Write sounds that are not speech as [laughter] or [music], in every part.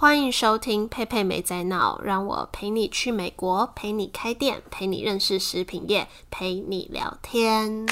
欢迎收听佩佩没在闹，让我陪你去美国，陪你开店，陪你认识食品业，陪你聊天。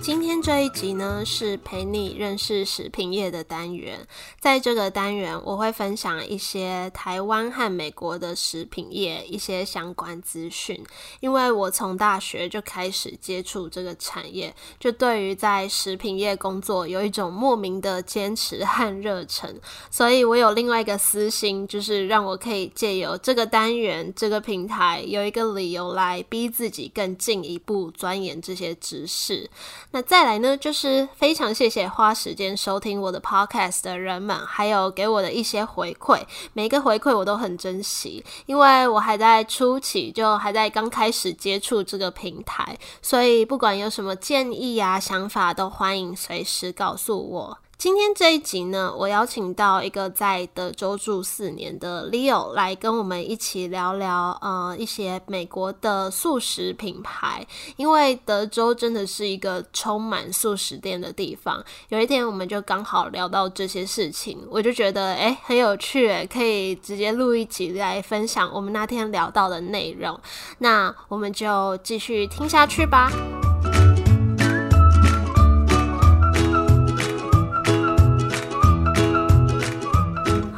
今天这这一集呢，是陪你认识食品业的单元。在这个单元，我会分享一些台湾和美国的食品业一些相关资讯。因为我从大学就开始接触这个产业，就对于在食品业工作有一种莫名的坚持和热忱，所以我有另外一个私心，就是让我可以借由这个单元、这个平台，有一个理由来逼自己更进一步钻研这些知识。那再来呢，就是非常谢谢花时间收听我的 podcast 的人们，还有给我的一些回馈，每一个回馈我都很珍惜，因为我还在初期，就还在刚开始接触这个平台，所以不管有什么建议啊、想法，都欢迎随时告诉我。今天这一集呢，我邀请到一个在德州住四年的 Leo 来跟我们一起聊聊，呃，一些美国的素食品牌。因为德州真的是一个充满素食店的地方。有一天，我们就刚好聊到这些事情，我就觉得哎很有趣，可以直接录一集来分享我们那天聊到的内容。那我们就继续听下去吧。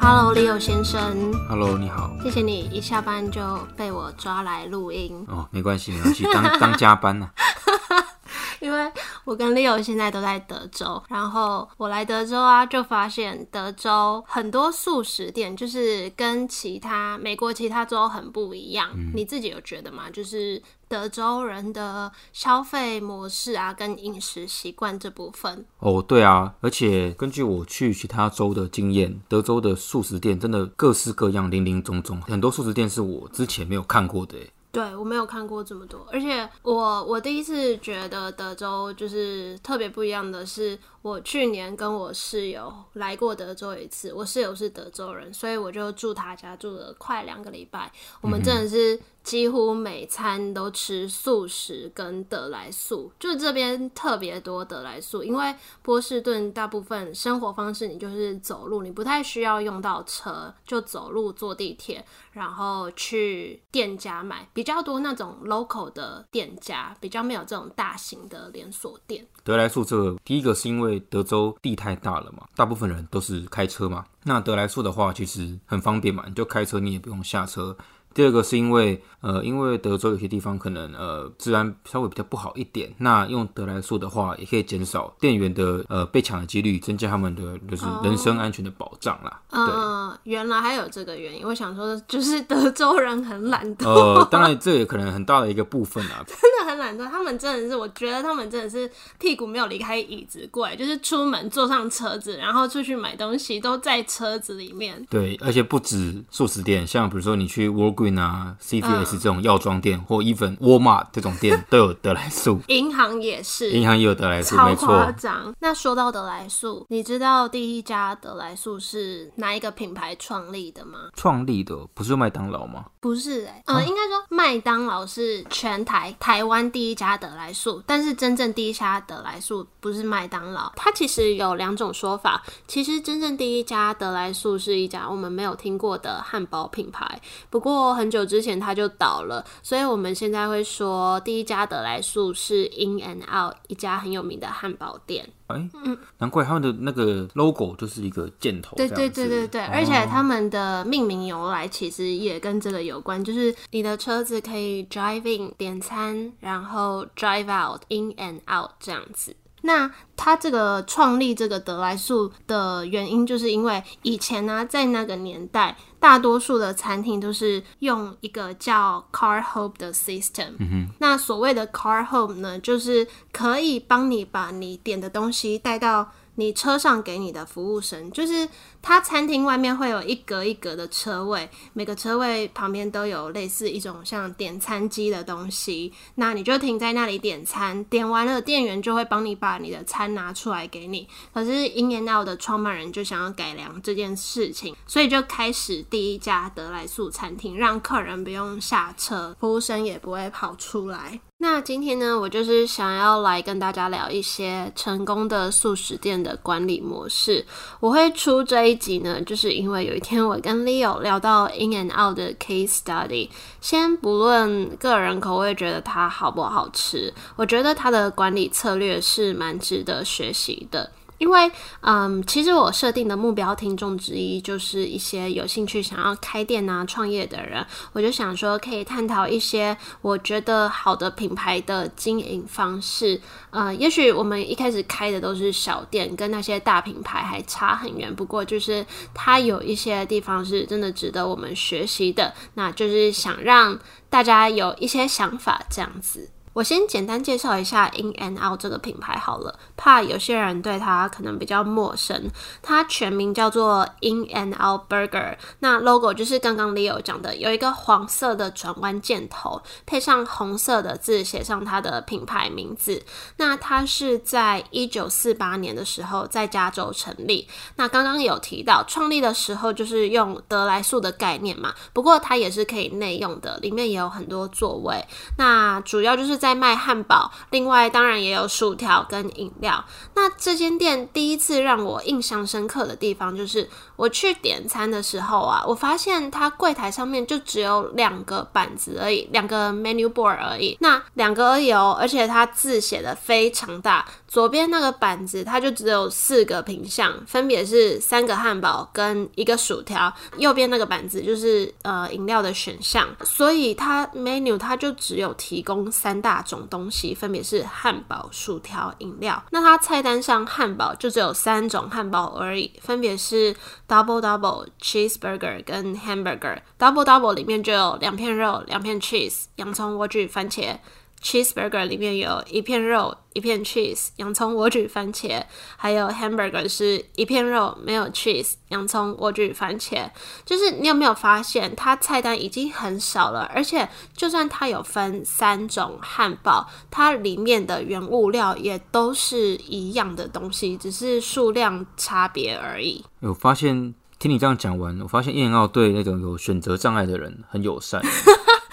Hello，Leo 先生。Hello，你好。谢谢你一下班就被我抓来录音，哦，没关系，没关系，当当加班呢、[laughs] 因为我跟 Leo 现在都在德州，然后我来德州啊，就发现德州很多素食店就是跟其他美国其他州很不一样。你自己有觉得吗？就是德州人的消费模式啊，跟饮食习惯这部分。哦，对啊，而且根据我去其他州的经验，德州的素食店真的各式各样、林林总总，很多素食店是我之前没有看过的。对我没有看过这么多，而且我我第一次觉得德州就是特别不一样的是，我去年跟我室友来过德州一次，我室友是德州人，所以我就住他家住了快两个礼拜，我们真的是几乎每餐都吃素食跟德来素，就这边特别多德来素，因为波士顿大部分生活方式你就是走路，你不太需要用到车，就走路坐地铁，然后去店家买，比较多那种 local 的店家，比较没有这种大型的连锁店。德莱素这个，第一个是因为德州地太大了嘛，大部分人都是开车嘛。那德莱素的话，其实很方便嘛，你就开车，你也不用下车。第二个是因为，呃，因为德州有些地方可能呃治安稍微比较不好一点，那用德莱素的话，也可以减少店员的呃被抢的几率，增加他们的就是人身安全的保障啦。嗯，原来还有这个原因。我想说，就是德州人很懒惰，呃，当然这也可能很大的一个部分啊。[laughs] 真的他们真的是，我觉得他们真的是屁股没有离开椅子过来，就是出门坐上车子，然后出去买东西都在车子里面。对，而且不止素食店，像比如说你去 Walgreen 啊、CVS 这种药妆店，或 even Walmart 这种店都有得来素，[laughs] 银行也是，银行也有得来素，没超夸错。张。那说到得来素，你知道第一家得来素是哪一个品牌创立的吗？创立的不是麦当劳吗？不是哎、呃，应该说麦当劳是全台台湾第一家得来素，但是真正第一家得来素不是麦当劳。它其实有两种说法，其实真正第一家得来素是一家我们没有听过的汉堡品牌，不过很久之前它就倒了，所以我们现在会说第一家得来素是 In and Out 一家很有名的汉堡店。哎、难怪他们的那个 logo 就是一个箭头对。对对对对，哦而且他们的命名由来其实也跟这个有关，就是你的车子可以 drive in 点餐，然后 drive out in and out 这样子。那他这个创立这个德来素的原因，就是因为以前呢、在那个年代，大多数的餐厅都是用一个叫 car home 的 system。那所谓的 car home 呢，就是可以帮你把你点的东西带到你车上给你的服务生，就是它餐厅外面会有一格一格的车位，每个车位旁边都有类似一种像点餐机的东西，那你就停在那里点餐，点完了店员就会帮你把你的餐拿出来给你。可是 In and Out 的创办人就想要改良这件事情，所以就开始第一家德来素餐厅，让客人不用下车，服务生也不会跑出来。那今天呢，我就是想要来跟大家聊一些成功的素食店的管理模式。我会出这一集呢，就是因为有一天我跟 Leo 聊到 In and Out 的 case study。先不论个人口味，觉得它好不好吃，我觉得它的管理策略是蛮值得学习的。因为，嗯，其实我设定的目标听众之一就是一些有兴趣想要开店啊、创业的人，我就想说可以探讨一些我觉得好的品牌的经营方式。呃，也许我们一开始开的都是小店，跟那些大品牌还差很远。不过，就是它有一些地方是真的值得我们学习的，那就是想让大家有一些想法这样子。我先简单介绍一下 In and Out 这个品牌好了，怕有些人对它可能比较陌生。它全名叫做 In and Out Burger，那 logo 就是刚刚 Leo 讲的，有一个黄色的转弯箭头，配上红色的字，写上它的品牌名字。那它是在一九四八年的时候在加州成立。那刚刚有提到创立的时候就是用得来速的概念嘛，不过它也是可以内用的，里面也有很多座位。那主要就是。在卖汉堡，另外当然也有薯条跟饮料。那这间店第一次让我印象深刻的地方，就是我去点餐的时候啊，我发现它柜台上面就只有两个板子而已，两个 menu board 而已。那两个而已哦，而且它字写的非常大。左边那个板子它就只有四个品项，分别是三个汉堡跟一个薯条。右边那个板子就是呃饮料的选项，所以它 menu 它就只有提供三大种东西，分别是汉堡、薯条、饮料。那它菜单上汉堡就只有三种汉堡而已，分别是 double double cheeseburger 跟 hamburger。double double 里面就有两片肉、两片 cheese、洋葱、莴苣、番茄。Cheeseburger 里面有一片肉。一片 cheese，洋葱、莴苣、番茄，还有 hamburger 是一片肉，没有 cheese，洋葱、莴苣、番茄。就是你有没有发现，它菜单已经很少了，而且就算它有分三种汉堡，它里面的原物料也都是一样的东西，只是数量差别而已。我发现听你这样讲完，我发现燕奥对那种有选择障碍的人很友善。[laughs]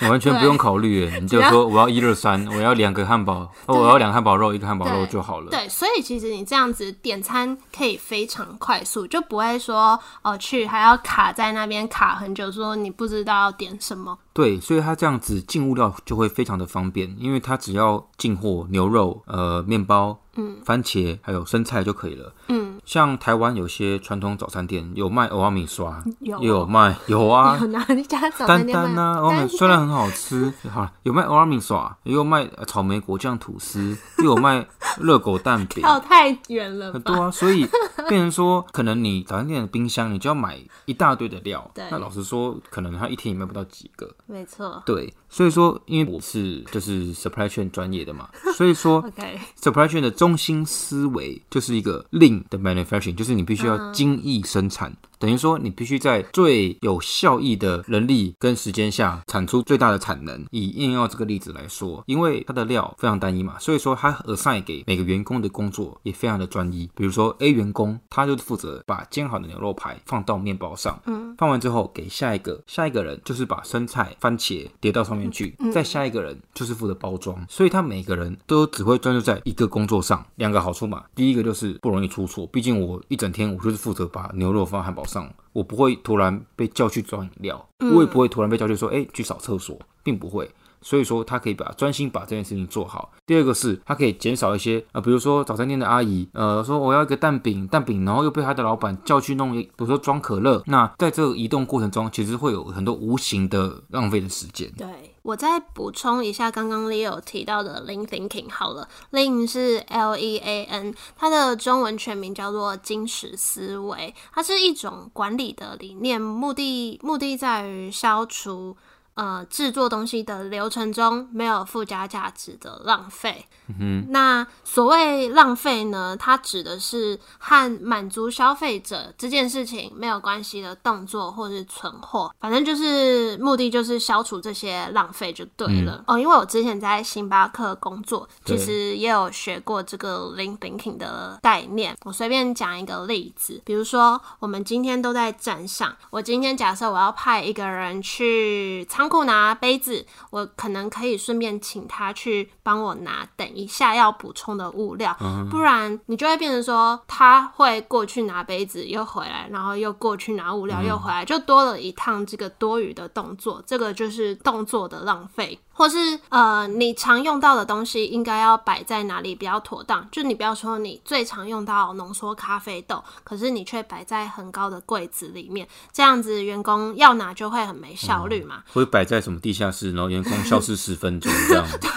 完全不用考虑，哎，你就说我要一二三，我要两个汉堡，我要两个汉堡肉，一个汉堡肉就好了。对，所以其实你这样子点餐可以非常快速，就不会说哦去还要卡在那边卡很久，说你不知道要点什么。对，所以它这样子进物料就会非常的方便，因为它只要进货牛肉、呃面包、嗯番茄还有生菜就可以了。嗯，像台湾有些传统早餐店有卖欧阿米刷，有有卖有啊，有哪一家早餐店丹丹啊，欧米虽然很好吃，好有卖欧阿米刷，也有卖草莓果酱吐司，又有卖热狗蛋饼，跳太远了，很多啊，所以变成说，可能你早餐店的冰箱你就要买一大堆的料，那老实说，可能他一天也卖不到几个。没错，对，所以说，因为我是就是 supply chain 专业的嘛，所以说，[laughs] supply chain 的中心思维就是一个 lean 的 manufacturing，就是你必须要精益生产。等于说，你必须在最有效益的人力跟时间下产出最大的产能。以燕药这个例子来说，因为它的料非常单一嘛，所以说它 assign 给每个员工的工作也非常的专一。比如说 A 员工，他就是负责把煎好的牛肉排放到面包上，嗯，放完之后给下一个，下一个人就是把生菜、番茄叠到上面去，再下一个人就是负责包装。所以他每个人都只会专注在一个工作上。两个好处嘛，第一个就是不容易出错，毕竟我一整天我就是负责把牛肉放汉堡。上我不会突然被叫去装饮料，我也不会突然被叫去说，哎，去扫厕所，并不会。所以说，他可以把专心把这件事情做好。第二个是，他可以减少一些啊，比如说早餐店的阿姨，呃，说我要一个蛋饼，蛋饼，然后又被他的老板叫去弄，比如说装可乐。那在这个移动过程中，其实会有很多无形的浪费的时间。对。我再补充一下，刚刚 Leo 提到的 Lean Thinking 好了，Lean 是 L E A N，它的中文全名叫做金石思维，它是一种管理的理念，目的目的在于消除。呃，制作东西的流程中没有附加价值的浪费。嗯那所谓浪费呢，它指的是和满足消费者这件事情没有关系的动作或是存货，反正就是目的就是消除这些浪费就对了。哦，因为我之前在星巴克工作，其实也有学过这个 lean thinking 的概念。我随便讲一个例子，比如说我们今天都在站上，我今天假设我要派一个人去仓。库拿杯子，我可能可以顺便请他去帮我拿等一下要补充的物料，不然你就会变成说他会过去拿杯子又回来，然后又过去拿物料又回来，就多了一趟这个多余的动作，这个就是动作的浪费。或是呃，你常用到的东西应该要摆在哪里比较妥当？就你不要说你最常用到浓缩咖啡豆，可是你却摆在很高的柜子里面，这样子员工要拿就会很没效率嘛。会摆在什么地下室，然后员工消失十分钟这样。[laughs] 对，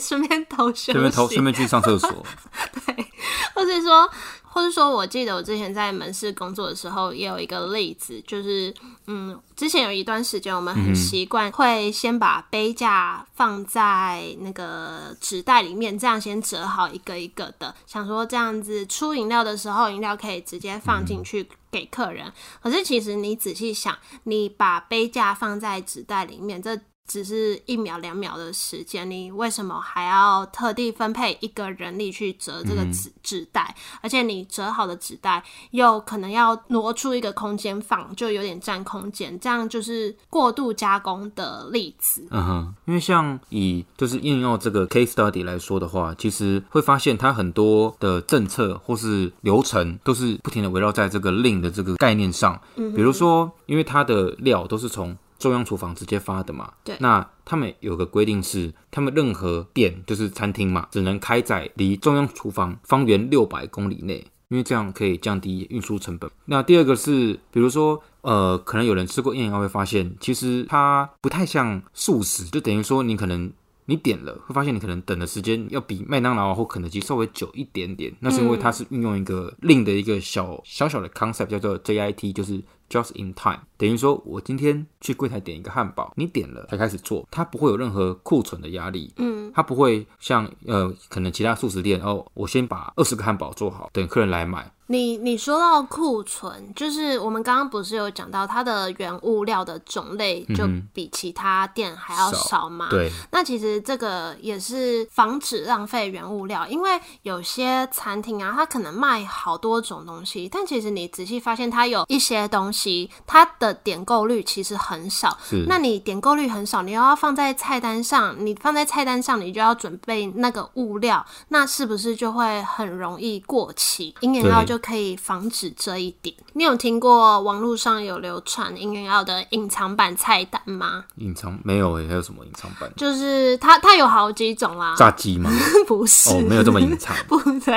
顺便偷休息，顺便偷，顺便去上厕所。[laughs] 对，或是说。或者说，我记得我之前在门市工作的时候，也有一个例子，就是，嗯，之前有一段时间，我们很习惯会先把杯架放在那个纸袋里面，这样先折好一个一个的，想说这样子出饮料的时候，饮料可以直接放进去给客人。可是其实你仔细想，你把杯架放在纸袋里面，这只是一秒两秒的时间，你为什么还要特地分配一个人力去折这个纸纸袋？而且你折好的纸袋又可能要挪出一个空间放，就有点占空间，这样就是过度加工的例子。嗯哼，因为像以就是应用这个 case study 来说的话，其实会发现它很多的政策或是流程都是不停的围绕在这个令的这个概念上。嗯，比如说，因为它的料都是从中央厨房直接发的嘛？对。那他们有个规定是，他们任何店就是餐厅嘛，只能开在离中央厨房方圆六百公里内，因为这样可以降低运输成本。那第二个是，比如说，呃，可能有人吃过燕鸭会发现，其实它不太像素食，就等于说你可能你点了，会发现你可能等的时间要比麦当劳或肯德基稍微久一点点。那是因为它是运用一个另的一个小小小的 concept 叫做 JIT，就是。Just in time，等于说我今天去柜台点一个汉堡，你点了才开始做，它不会有任何库存的压力。嗯，它不会像呃，可能其他素食店哦，我先把二十个汉堡做好，等客人来买。你你说到库存，就是我们刚刚不是有讲到它的原物料的种类就比其他店还要少吗？对。那其实这个也是防止浪费原物料，因为有些餐厅啊，它可能卖好多种东西，但其实你仔细发现，它有一些东西它的点购率其实很少。那你点购率很少，你又要放在菜单上，你放在菜单上，你就要准备那个物料，那是不是就会很容易过期？因为要就。可以防止这一点。你有听过网络上有流传英元奥的隐藏版菜单吗？隐藏没有诶，还有什么隐藏版？就是它，它有好几种啦。炸鸡吗？[laughs] 不是，没有这么隐藏。[laughs] 不对，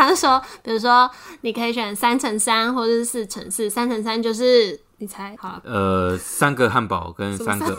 他就说，比如说，你可以选三乘三或者是四乘四。三乘三就是你猜好？呃，三个汉堡跟三个。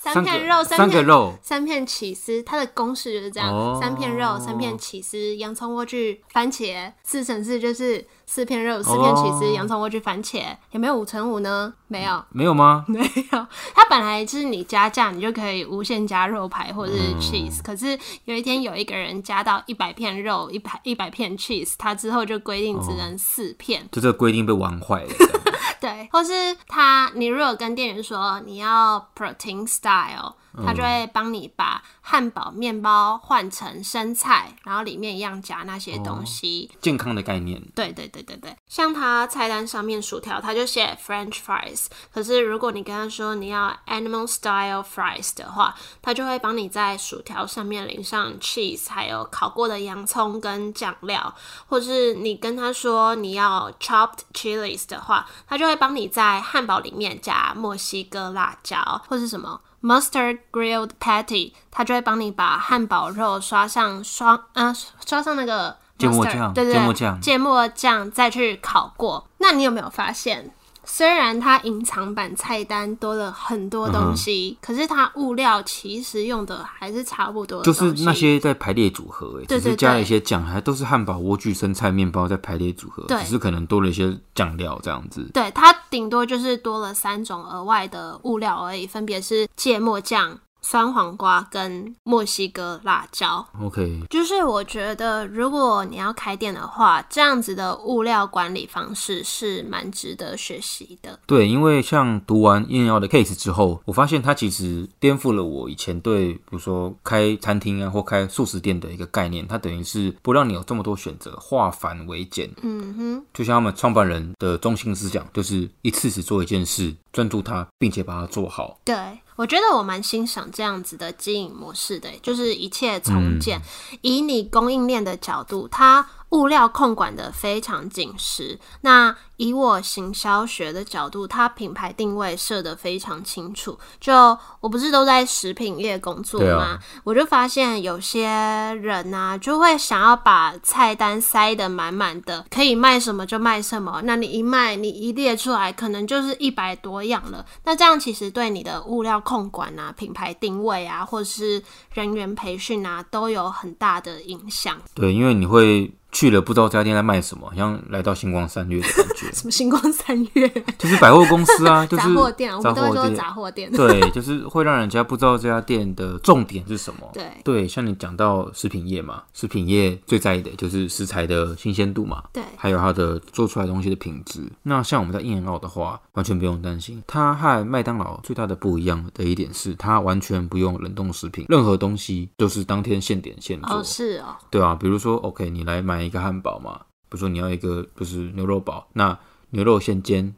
三片肉，三片肉，三片起司，它的公式就是这样：三片肉，三片起司，洋葱、莴苣、番茄。四乘四就是四片肉，四片起司，洋葱、莴苣、番茄。有没有五乘五呢？没有，没有吗？[laughs] 没有。它本来就是你加价，你就可以无限加肉排或者是 cheese。可是有一天有一个人加到一百片肉，一百一百片 cheese，他之后就规定只能四片，就这个规定被玩坏了。[laughs] 对，或是他，你如果跟店员说你要 protein style。他就会帮你把汉堡面包换成生菜，然后里面一样夹那些东西，健康的概念。对对对对对，像他菜单上面薯条，他就写 French fries。可是如果你跟他说你要 animal style fries 的话，他就会帮你在薯条上面淋上 cheese，还有烤过的洋葱跟酱料。或是你跟他说你要 chopped chilies 的话，他就会帮你在汉堡里面加墨西哥辣椒，或是什么。Mustard grilled patty，它就会帮你把汉堡肉刷上刷，啊，刷上那个芥末酱，对对，芥末酱，芥末酱再去烤过。那你有没有发现？虽然它隐藏版菜单多了很多东西，可是它物料其实用的还是差不多。就是那些在排列组合，只是加了一些酱，还都是汉堡、莴苣、生菜、面包在排列组合，只是可能多了一些酱料这样子。对，它顶多就是多了三种额外的物料而已，分别是芥末酱。酸黄瓜跟墨西哥辣椒，OK，就是我觉得如果你要开店的话，这样子的物料管理方式是蛮值得学习的。对，因为像读完燕瑶的 case 之后，我发现它其实颠覆了我以前对，比如说开餐厅啊或开素食店的一个概念。它等于是不让你有这么多选择，化繁为简。嗯哼，就像他们创办人的中心思想，就是一次只做一件事，专注它，并且把它做好。对。我觉得我蛮欣赏这样子的经营模式的，就是一切重建，以你供应链的角度，它物料控管的非常紧实。那以我行销学的角度，它品牌定位设的非常清楚。就我不是都在食品业工作吗？我就发现有些人呢，就会想要把菜单塞得满满的，可以卖什么就卖什么。那你一卖，你一列出来，可能就是一百多样了。那这样其实对你的物料控管啊、品牌定位啊，或者是人员培训啊，都有很大的影响。对，因为你会。去了不知道这家店在卖什么，像来到星光三月的感觉。什么星光三月？[laughs] 就是百货公司啊，[laughs] 就是杂货店。我们都会说杂货店。对，就是会让人家不知道这家店的重点是什么。对对，像你讲到食品业嘛，食品业最在意的就是食材的新鲜度嘛。对，还有它的做出来东西的品质。那像我们在印尼澳的话，完全不用担心。它和麦当劳最大的不一样的一点是，它完全不用冷冻食品，任何东西都是当天现点现做。哦，是哦。对啊，比如说，OK，你来买一个汉堡嘛。比如说你要一个就是牛肉堡，那牛肉现煎，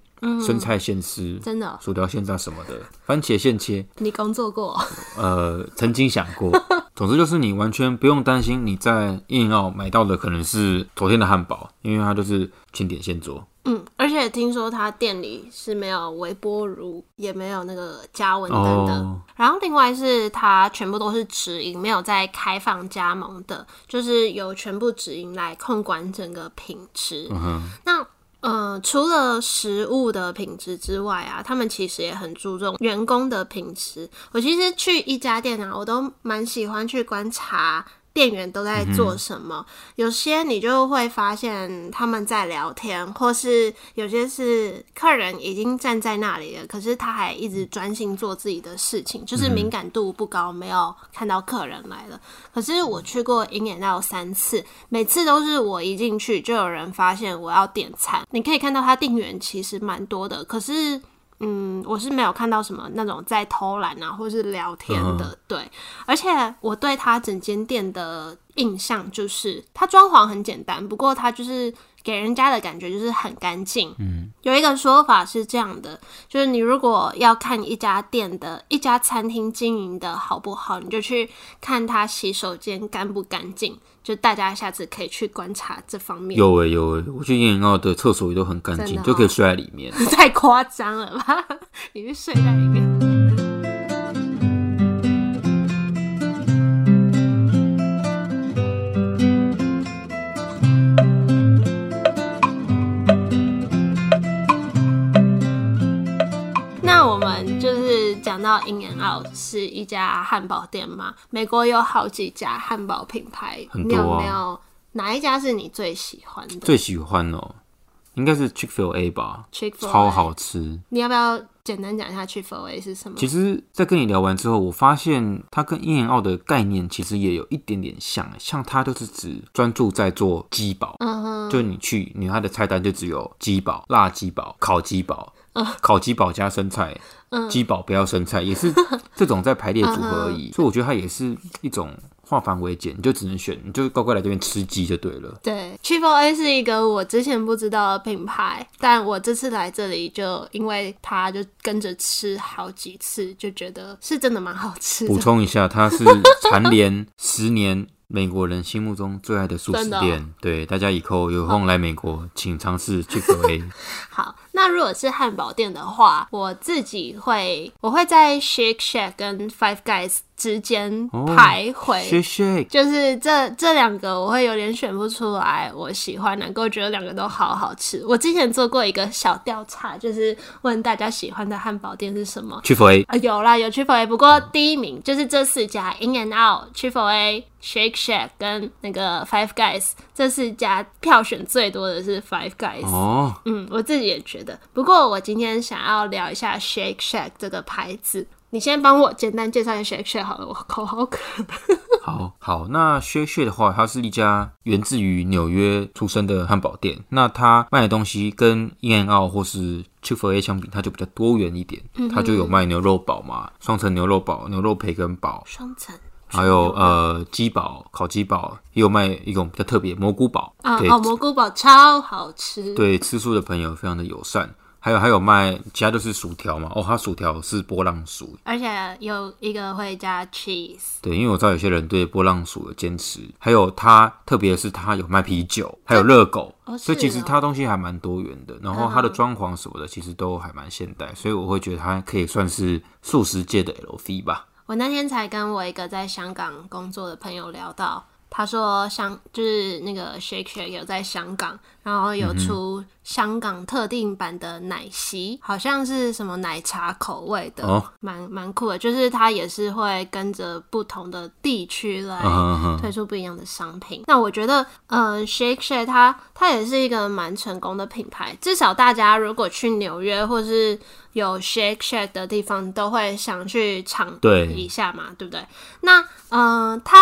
生菜现撕，真的，薯条现炸什么的，番茄现切。你工作过？呃，曾经想过。[laughs] 总之就是你完全不用担心你在印澳买到的可能是昨天的汉堡，因为它就是现点现做。嗯，而且听说他店里是没有微波炉，也没有那个加温灯的。然后另外是它全部都是直营，没有在开放加盟的，就是由全部直营来控管整个品质。那呃，除了食物的品质之外啊，他们其实也很注重员工的品质。我其实去一家店啊，我都蛮喜欢去观察。店员都在做什么？有些你就会发现他们在聊天，或是有些是客人已经站在那里了，可是他还一直专心做自己的事情，就是敏感度不高，没有看到客人来了。可是我去过营业到三次，每次都是我一进去就有人发现我要点餐。你可以看到他订员其实蛮多的，可是。嗯，我是没有看到什么那种在偷懒啊，或是聊天的，对。而且我对他整间店的印象就是，他装潢很简单，不过他就是给人家的感觉就是很干净。嗯，有一个说法是这样的，就是你如果要看一家店的一家餐厅经营的好不好，你就去看他洗手间干不干净。就大家下次可以去观察这方面。有诶有诶，我去燕澳的厕所也都很干净，就可以睡在里面。[laughs] 太夸张了吧？[laughs] 你是睡在里面？讲到 In and Out 是一家汉堡店嘛？美国有好几家汉堡品牌，你有没有哪一家是你最喜欢的？最喜欢哦，应该是 Chick Fil A 吧，Chick 超好吃。你要不要简单讲一下 Chick Fil A 是什么？其实，在跟你聊完之后，我发现它跟 In and Out 的概念其实也有一点点像，像它都是指专注在做鸡堡，嗯哼，就你去，你它的菜单就只有鸡堡、辣鸡堡、烤鸡堡。烤鸡堡加生菜，鸡堡不要生菜，也是 [laughs] 这种在排列组合而已。所以我觉得它也是一种化繁为简，你就只能选，你就乖乖来这边吃鸡就对了。对，Triple A 是一个我之前不知道的品牌，但我这次来这里就因为它就跟着吃好几次，就觉得是真的蛮好吃。补充一下，它是蝉联十年。美国人心目中最爱的素食店，[laughs] 对大家以后有空来美国，请尝试 Chick-fil-A。[laughs] 好，那如果是汉堡店的话，我自己会，我会在 Shake Shack 跟 Five Guys。之间徘徊，就是这这两个我会有点选不出来，我喜欢哪个？我觉得两个都好好吃。我之前做过一个小调查，就是问大家喜欢的汉堡店是什么。c h i f A 啊，有啦，有 c h i f A，不过第一名就是这四家，In and Out、c h i f A、Shake Shack 跟那个 Five Guys，这四家票选最多的是 Five Guys。哦，嗯，我自己也觉得。不过我今天想要聊一下 Shake Shack 这个牌子。你先帮我简单介绍一下 Shake Shack 好了，我口好渴。好好，那 Shake Shack 的话，它是一家源自于纽约出生的汉堡店。那它卖的东西跟 In Out 或是 Chick-fil-A 相比，它就比较多元一点。它就有卖牛肉堡嘛，双层牛肉堡、牛肉培根堡，双层。还有呃鸡堡、烤鸡堡，也有卖一种比较特别蘑菇堡。啊，哦，蘑菇堡超好吃。对，吃素的朋友非常的友善。还有还有卖其他就是薯条嘛，哦，它薯条是波浪薯，而且有一个会加 cheese。对，因为我知道有些人对波浪薯的坚持，还有它特别是它有卖啤酒，还有热狗，哦，所以其实它东西还蛮多元的，然后它的嗯装潢什么的其实都还蛮现代，所以我会觉得它可以算是素食界的 LV 吧。我那天才跟我一个在香港工作的朋友聊到，他说香就是那个 Shake Shake 有在香港，然后有出香港特定版的奶昔，好像是什么奶茶口味的，哦蛮蛮酷的。就是它也是会跟着不同的地区来推出不一样的商品。那我觉得，呃，Shake Shack 它它也是一个蛮成功的品牌，至少大家如果去纽约或是有 Shake Shack 的地方，都会想去尝对一下嘛，对不对？那，呃，它。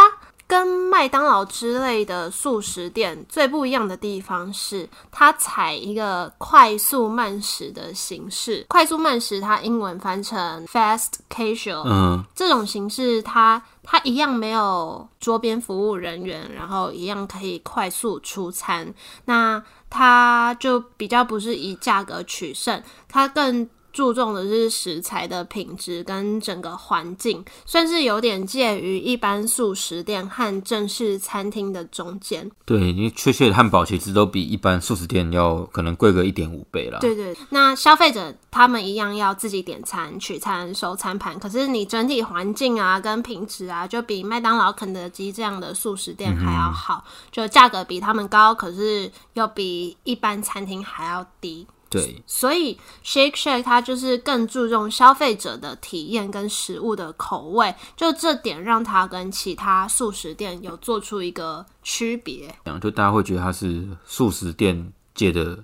跟麦当劳之类的素食店最不一样的地方是，它采一个快速慢食的形式。快速慢食，它英文翻成 fast casual，嗯，这种形式它，它一样没有桌边服务人员，然后一样可以快速出餐。那它就比较不是以价格取胜，它更注重的是食材的品质跟整个环境，算是有点介于一般素食店和正式餐厅的中间。对，因为确切的汉堡其实都比一般素食店要可能贵个一点五倍啦。对对，那消费者他们一样要自己点餐、取餐、收餐盘，可是你整体环境啊跟品质啊，就比麦当劳、肯德基这样的素食店还要好，就价格比他们高，可是又比一般餐厅还要低。对，所以 Shake Shack 它就是更注重消费者的体验跟食物的口味，就这点让它跟其他素食店有做出一个区别。这样就大家会觉得它是素食店界的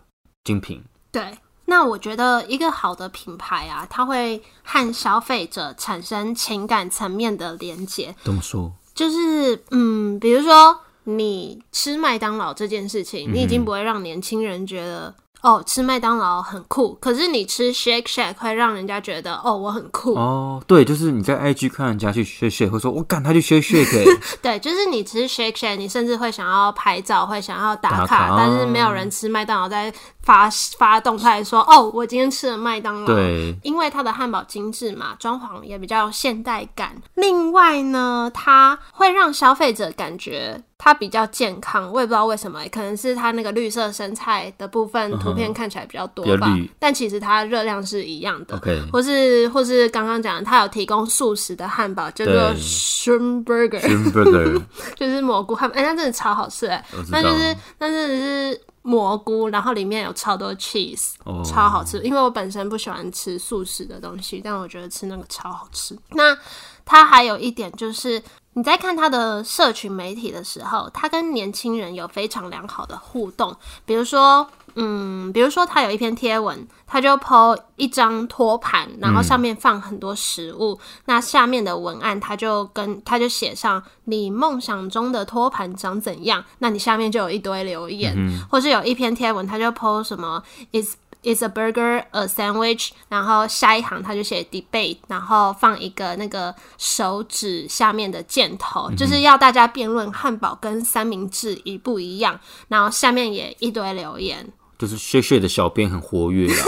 精品。对，那我觉得一个好的品牌啊，它会和消费者产生情感层面的连接。怎么说？就是，嗯，比如说你吃麦当劳这件事情，你已经不会让年轻人觉得。哦，吃麦当劳很酷，可是你吃 Shake Shack 会让人家觉得哦，我很酷。哦，对，就是你在 IG 看人家去 Shake Shack，，会说我赶他去 Shake Shack、欸 [laughs] 对，就是你吃 Shake Shack，你甚至会想要拍照，会想要打卡，打卡但是没有人吃麦当劳在发发动态说哦，我今天吃了麦当劳。对，因为它的汉堡精致嘛，装潢也比较现代感。另外呢，它会让消费者感觉它比较健康，我也不知道为什么，可能是它那个绿色生菜的部分图片看起来比较多吧，但其实它热量是一样的。OK，或是或是刚刚讲的，它有提供素食的汉堡，叫做对 shrimp burger，Shrimp Burger，就是蘑菇汉堡，哎、那真的超好吃哎，那就。是那真的是蘑菇，然后里面有超多 cheese，哦，超好吃。因为我本身不喜欢吃素食的东西，但我觉得吃那个超好吃。那它还有一点就是。你在看他的社群媒体的时候，他跟年轻人有非常良好的互动。比如说，嗯，比如说他有一篇贴文，他就 po 一张托盘，然后上面放很多食物，那下面的文案他就跟他就写上你梦想中的托盘长怎样，那你下面就有一堆留言，或是有一篇贴文，他就 po 什么 is。Is a burger a sandwich？然后下一行他就写 debate，然后放一个那个手指下面的箭头，就是要大家辩论汉堡跟三明治一不一样。然后下面也一堆留言，就是学学的小编很活跃啊，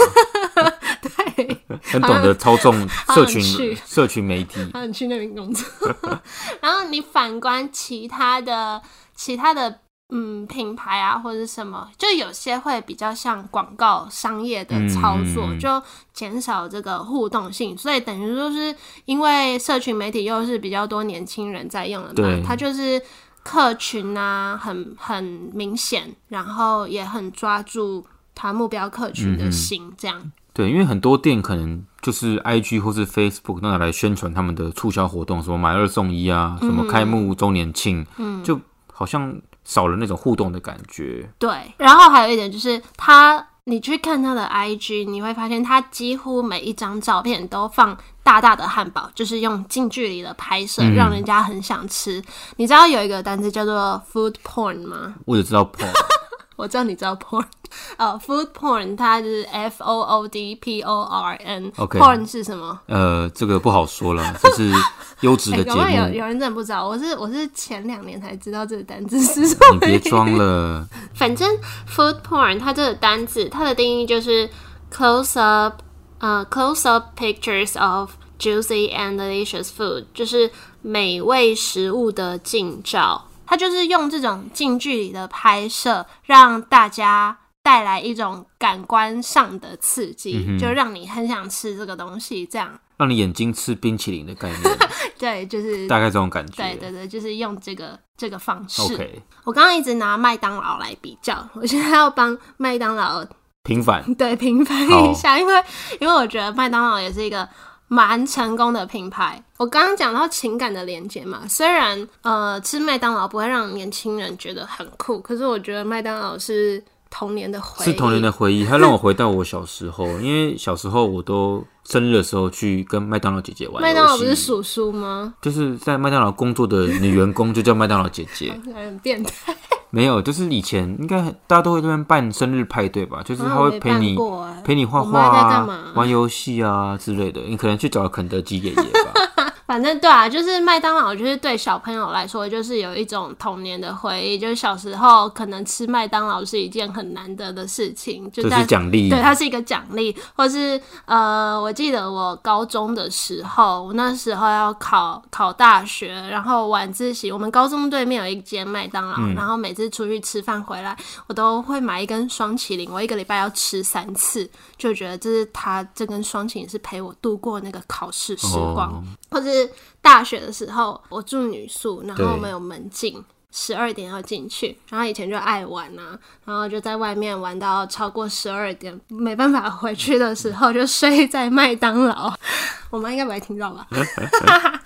[laughs] 对，很懂得操纵社群社群媒体。他很去那边工作。[laughs] 然后你反观其他的其他的嗯品牌啊或者什么，就有些会比较像广告商业的操作，就减少这个互动性。所以等于说是因为社群媒体又是比较多年轻人在用的嘛，它就是。客群啊，很很明显，然后也很抓住他目标客群的心，这样。对，因为很多店可能就是 IG 或是 Facebook 那来宣传他们的促销活动，什么买二送一啊，什么开幕周年庆，嗯，就好像少了那种互动的感觉。对，然后还有一点就是他，你去看他的 IG，你会发现他几乎每一张照片都放大大的汉堡，就是用近距离的拍摄，嗯让人家很想吃。你知道有一个单词叫做 food porn 吗？我只知道 porn，我知道你知道 porn，呃，[laughs] food porn 它就是 F O O D P O R N。OK porn 是什么？呃，这个不好说了，[laughs] 这是优质哎、的节搞不好有，有人真的不知道，我是我是前两年才知道这个单词是什么。你别装了。[laughs] 反正 food porn 它这个单字，它的定义就是 close up，呃，close up pictures of juicy and delicious food，就是美味食物的近照。它就是用这种近距离的拍摄，让大家带来一种感官上的刺激，就让你很想吃这个东西，这样。让你眼睛吃冰淇淋的概念。[laughs] 对，就是大概这种感觉。对对对，就是用这个这个方式。OK，我刚刚一直拿麦当劳来比较，我现在要帮麦当劳平反。[laughs] 对，平反一下，因为因为我觉得麦当劳也是一个。蛮成功的品牌。我刚刚讲到情感的连接嘛，虽然呃吃麦当劳不会让年轻人觉得很酷，可是我觉得麦当劳是童年的回忆，是童年的回忆。它让我回到我小时候，因为小时候我都生日的时候去跟麦当劳姐姐玩。麦当劳不是叔叔吗？就是在麦当劳工作的女员工就叫麦当劳姐姐，[laughs] 很变态。没有，就是以前应该大家都会这边办生日派对吧？就是他会陪你陪你画画啊、玩游戏啊之类的。你可能去找肯德基爷爷吧。[laughs] 反正对啊，就是麦当劳，就是对小朋友来说，就是有一种童年的回忆。就是小时候可能吃麦当劳是一件很难得的事情，就这是奖励。对，它是一个奖励，或是呃，我记得我高中的时候，我那时候要考考大学，然后晚自习，我们高中对面有一间麦当劳，然后每次出去吃饭回来，我都会买一根双麒麟，我一个礼拜要吃三次，就觉得这是他这根双麒麟是陪我度过那个考试时光，或者。是大学的时候，我住女宿，然后没有门禁，十二点要进去。然后以前就爱玩啊，然后就在外面玩到超过十二点，没办法回去的时候，就睡在麦当劳。[laughs] 我妈应该不会听到吧？[laughs]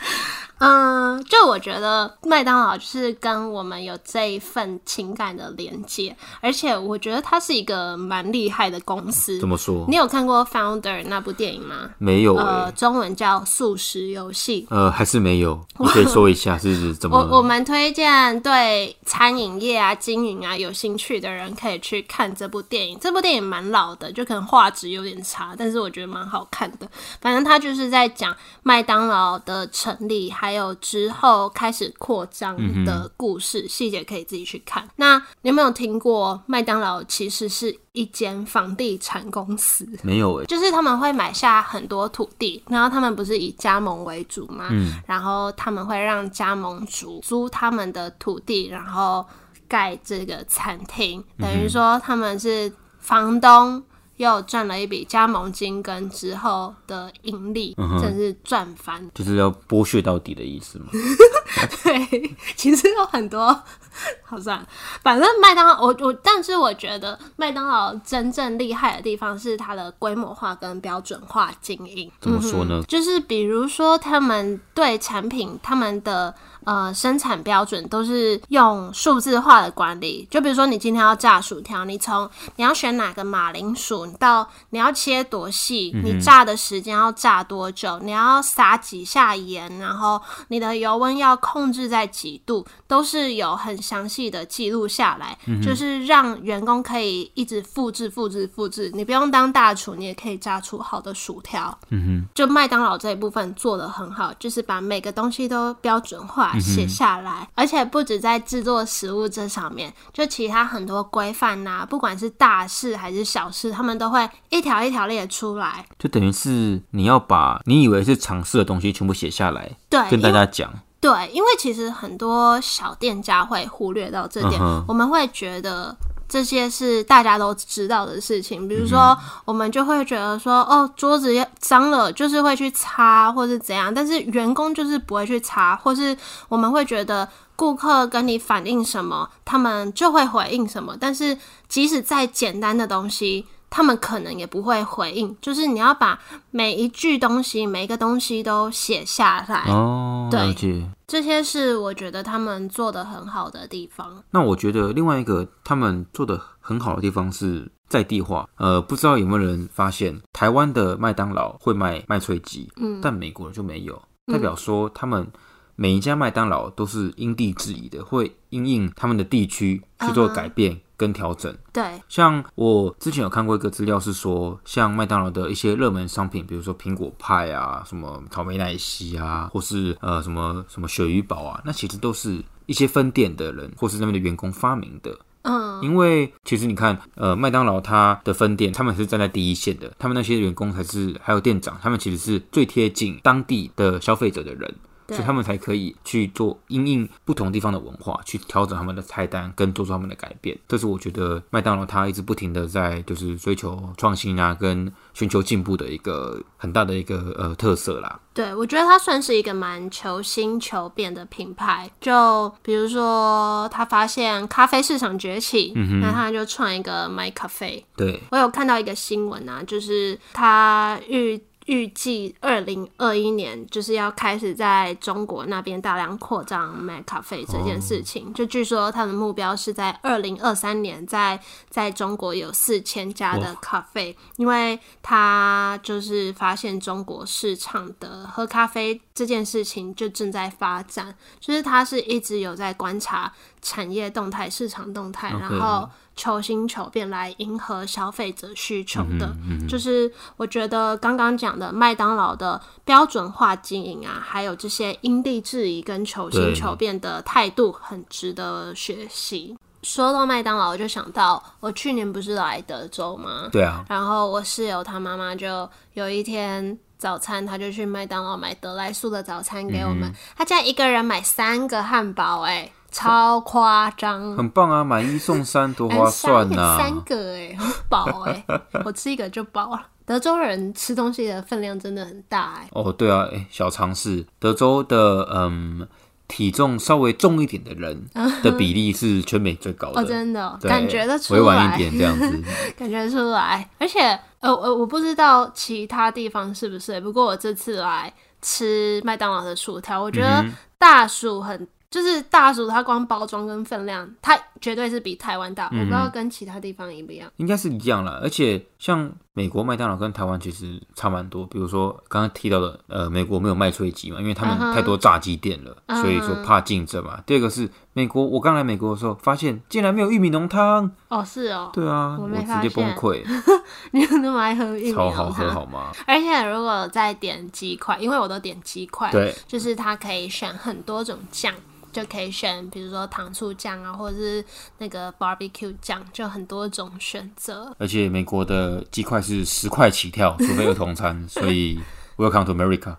嗯，就我觉得麦当劳就是跟我们有这一份情感的连接，而且我觉得它是一个蛮厉害的公司。怎么说？你有看过《Founder》那部电影吗？没有，呃，中文叫《素食游戏》。呃，还是没有。[laughs] 你可以说一下是怎么？我我们推荐对餐饮业啊、经营啊有兴趣的人可以去看这部电影。这部电影蛮老的，就可能画质有点差，但是我觉得蛮好看的。反正它就是在讲麦当劳的成立还。还有之后开始扩张的故事细节可以自己去看。那你有没有听过麦当劳其实是一间房地产公司？没有诶，就是他们会买下很多土地，然后他们不是以加盟为主吗？嗯，然后他们会让加盟主租他们的土地，然后盖这个餐厅，等于说他们是房东。又赚了一笔加盟金跟之后的盈利，真是赚翻，就是要剥削到底的意思吗？[laughs] [laughs] 对，其实有很多，[laughs] 好算，反正麦当劳，我我，但是我觉得麦当劳真正厉害的地方是它的规模化跟标准化经营。怎么说呢？就是比如说他们对产品，他们的。呃，生产标准都是用数字化的管理。就比如说，你今天要炸薯条，你从你要选哪个马铃薯，到你要切多细，你炸的时间要炸多久，你要撒几下盐，然后你的油温要控制在几度，都是有很详细的记录下来，就是让员工可以一直复制、复制、复制。你不用当大厨，你也可以炸出好的薯条。嗯哼，就麦当劳这一部分做的很好，就是把每个东西都标准化。写下来，而且不止在制作食物这上面，就其他很多规范呐，不管是大事还是小事，他们都会一条一条列出来。就等于是你要把你以为是常识的东西全部写下来，对，跟大家讲。对，因为其实很多小店家会忽略到这点，我们会觉得。这些是大家都知道的事情，比如说，我们就会觉得说，哦，桌子脏了，就是会去擦，或是怎样，但是员工就是不会去擦，或是我们会觉得顾客跟你反映什么，他们就会回应什么，但是即使再简单的东西。他们可能也不会回应，就是你要把每一句东西、每一个东西都写下来。哦，对，这些是我觉得他们做的很好的地方。那我觉得另外一个他们做的很好的地方是在地化。呃，不知道有没有人发现，台湾的麦当劳会卖麦脆鸡，嗯，但美国就没有，代表说他们每一家麦当劳都是因地制宜的，会因应他们的地区去做改变。跟调整，对，像我之前有看过一个资料，是说像麦当劳的一些热门商品，比如说苹果派啊，什么草莓奶昔啊，或是呃什么什么鳕鱼堡啊，那其实都是一些分店的人或是那边的员工发明的。嗯，因为其实你看，呃，麦当劳它的分店，他们是站在第一线的，他们那些员工才是，还有店长，他们其实是最贴近当地的消费者的人。所以他们才可以去做因应不同地方的文化，去调整他们的菜单，跟做出他们的改变。这是我觉得麦当劳它一直不停的在就是追求创新啊，跟寻求进步的一个很大的一个呃特色啦。对，我觉得它算是一个蛮求新求变的品牌。就比如说，他发现咖啡市场崛起，那他就创一个 My Cafe。对，我有看到一个新闻啊，就是他预。预计二零二一年就是要开始在中国那边大量扩张卖咖啡这件事情。就据说他的目标是在二零二三年在在中国有四千家的咖啡，因为他就是发现中国市场的喝咖啡这件事情就正在发展，就是他是一直有在观察产业动态、市场动态，然后。求新求变来迎合消费者需求的，就是我觉得刚刚讲的麦当劳的标准化经营啊，还有这些因地制宜跟求新求变的态度，很值得学习。说到麦当劳，我就想到我去年不是来德州吗？对啊。然后我室友他妈妈就有一天早餐，他就去麦当劳买德莱素的早餐给我们，他竟然一个人买三个汉堡，哎。超夸张，很棒啊！买一送三，多划算呐！三个哎，很饱哎，[laughs] 我吃一个就饱了。德州人吃东西的分量真的很大哎。哦，对啊，哎，小常识，德州的嗯，体重稍微重一点的人 [laughs] 的比例是全美最高的，真的感觉得出来，委婉一点这样子，[laughs] 感觉出来。而且呃呃，我不知道其他地方是不是，不过我这次来吃麦当劳的薯条，我觉得大薯很。就是大薯，它光包装跟分量，它绝对是比台湾大。我不知道跟其他地方一不一样，应该是一样了。而且像美国麦当劳跟台湾其实差蛮多。比如说刚刚提到的，呃，美国没有麦脆鸡嘛，因为他们太多炸鸡店了，所以说怕竞争嘛。第二个是美国，我刚来美国的时候发现竟然没有玉米浓汤。哦，是哦。对啊，我直接崩溃。[laughs] 你有那么爱喝玉米浓汤？超好喝好吗？而且如果再点鸡块，因为我都点鸡块，对，就是它可以选很多种酱。就可以选，比如说糖醋酱啊，或者是那个 barbecue 酱，就很多种选择。而且美国的鸡块是十块起跳，除非儿童餐，[laughs] 所以 Welcome to America。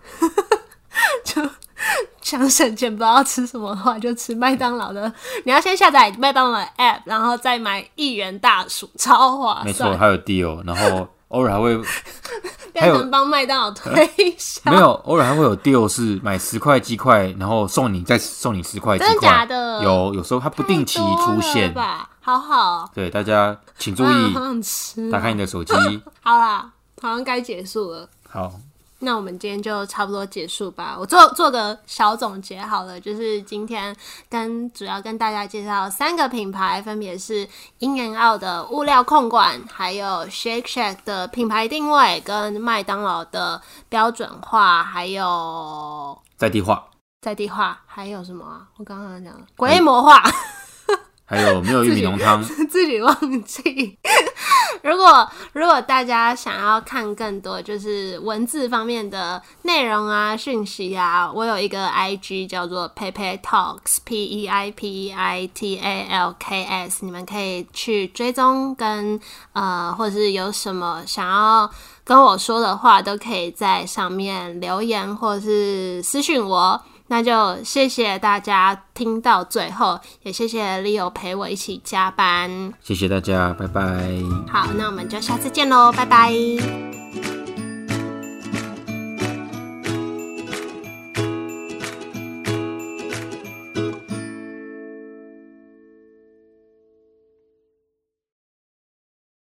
就想省钱，不知道吃什么的话，就吃麦当劳的。你要先下载麦当劳的 app，然后再买一元大薯，超划算。没错，还有 deal，然后偶尔还会。[laughs] 还有帮麦当劳推销，没有，偶尔还会有 deal 是买十块鸡块，然后送你再送你十块鸡块，真的假的？有，有时候它不定期出现吧，好好。对，大家请注意，打开你的手机。[laughs] 好啦，好像该结束了。好。那我们今天就差不多结束吧。我做做个小总结好了，就是今天跟主要跟大家介绍三个品牌，分别是 In and Out 的物料控管，还有 Shake Shack 的品牌定位，跟麦当劳的标准化，还有在地化。在地化还有什么啊？我刚刚讲了规模化。还有没有玉米浓汤？[laughs] 自己忘记。如果如果大家想要看更多就是文字方面的内容啊、讯息啊，我有一个 I G 叫做 Pepe Talks，P E I P E I T A L K S，你们可以去追踪跟呃，或是有什么想要跟我说的话，都可以在上面留言或是私讯我。那就谢谢大家听到最后，也谢谢 Leo 陪我一起加班。谢谢大家，拜拜。好，那我们就下次见喽，拜拜。